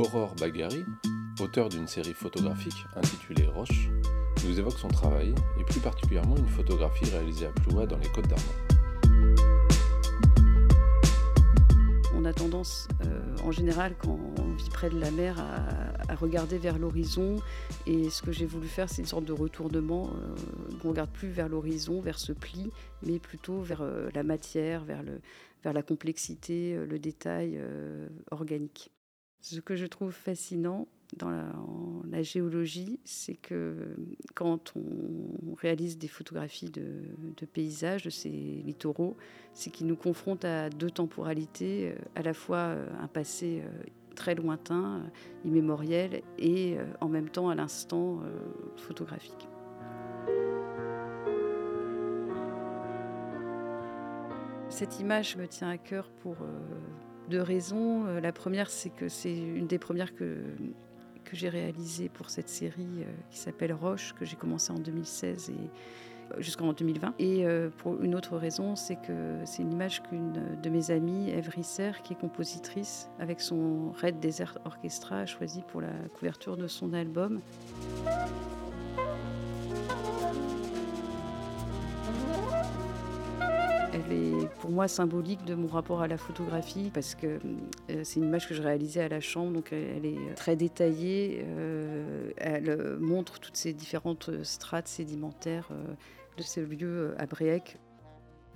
Aurore Baghari, auteur d'une série photographique intitulée Roche, nous évoque son travail et plus particulièrement une photographie réalisée à Ploua dans les Côtes d'Armor. On a tendance, euh, en général, quand on vit près de la mer, à, regarder vers l'horizon. Et ce que j'ai voulu faire, c'est une sorte de retournement. Euh, on ne regarde plus vers l'horizon, vers ce pli, mais plutôt vers euh, la matière, vers, la complexité, le détail organique. Ce que je trouve fascinant dans la, géologie, c'est que quand on réalise des photographies de, paysages, de ces littoraux, c'est qu'ils nous confrontent à deux temporalités, euh, à la fois euh, un passé euh, très lointain, immémoriel, et en même temps à l'instant photographique. Cette image me tient à cœur pour deux raisons. Euh, la première, c'est que c'est une des premières que, que j'ai réalisées pour cette série euh, qui s'appelle Roche, que j'ai commencé en 2016 et euh, jusqu'en 2020. Et pour une autre raison, c'est que c'est une image qu'une de mes amies, Eve Risser, qui est compositrice, avec son Red Desert Orchestra, a choisi pour la couverture de son album. Elle est pour moi symbolique de mon rapport à la photographie parce que euh, c'est une image que je réalisais à la chambre, donc elle est très détaillée. Euh, elle montre toutes ces différentes strates sédimentaires euh, de ce lieu à.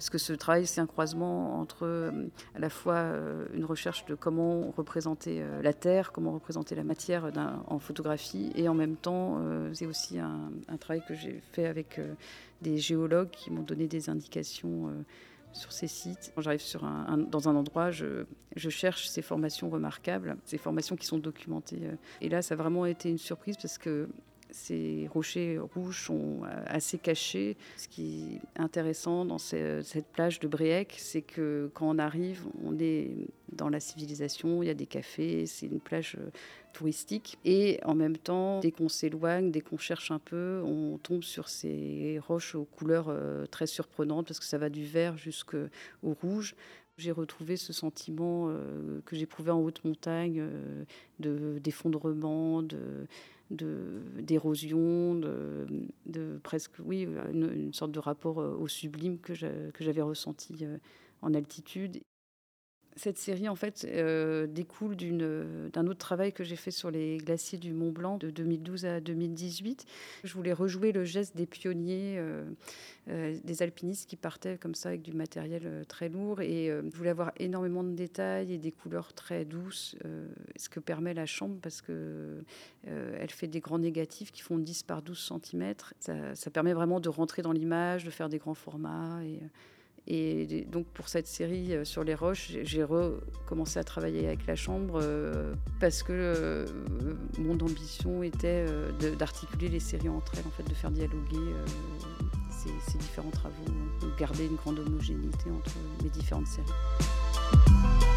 Parce que ce travail, c'est un croisement entre à la fois une recherche de comment représenter la terre, comment représenter la matière en photographie, et en même temps, c'est aussi un, travail que j'ai fait avec des géologues qui m'ont donné des indications sur ces sites. Quand j'arrive dans un endroit, je, cherche ces formations remarquables, ces formations qui sont documentées. Et là, ça a vraiment été une surprise parce que ces rochers rouges sont assez cachés. Ce qui est intéressant dans cette plage de Bréec, c'est que quand on arrive, on est dans la civilisation, il y a des cafés, c'est une plage euh, touristique. Et en même temps, dès qu'on s'éloigne, dès qu'on cherche un peu, on tombe sur ces roches aux couleurs euh, très surprenantes parce que ça va du vert jusqu'au rouge. J'ai retrouvé ce sentiment euh, que j'éprouvais en haute montagne de d'effondrement, de d'érosion, de, de, presque, oui, une, sorte de rapport au sublime que j'avais ressenti en altitude cette série, en fait, euh, découle d'un autre travail que j'ai fait sur les glaciers du Mont Blanc de 2012 à 2018. Je voulais rejouer le geste des pionniers, euh, euh, des alpinistes qui partaient comme ça avec du matériel très lourd. Et je voulais avoir énormément de détails et des couleurs très douces, ce que permet la chambre parce que elle fait des grands négatifs qui font 10 par 12 cm. Ça, permet vraiment de rentrer dans l'image, de faire des grands formats. Et donc pour cette série euh, sur les roches, j'ai recommencé à travailler avec la chambre euh, parce que euh, mon ambition était d'articuler les séries entre elles, en fait, de faire dialoguer ces, différents travaux, de garder une grande homogénéité entre les différentes séries.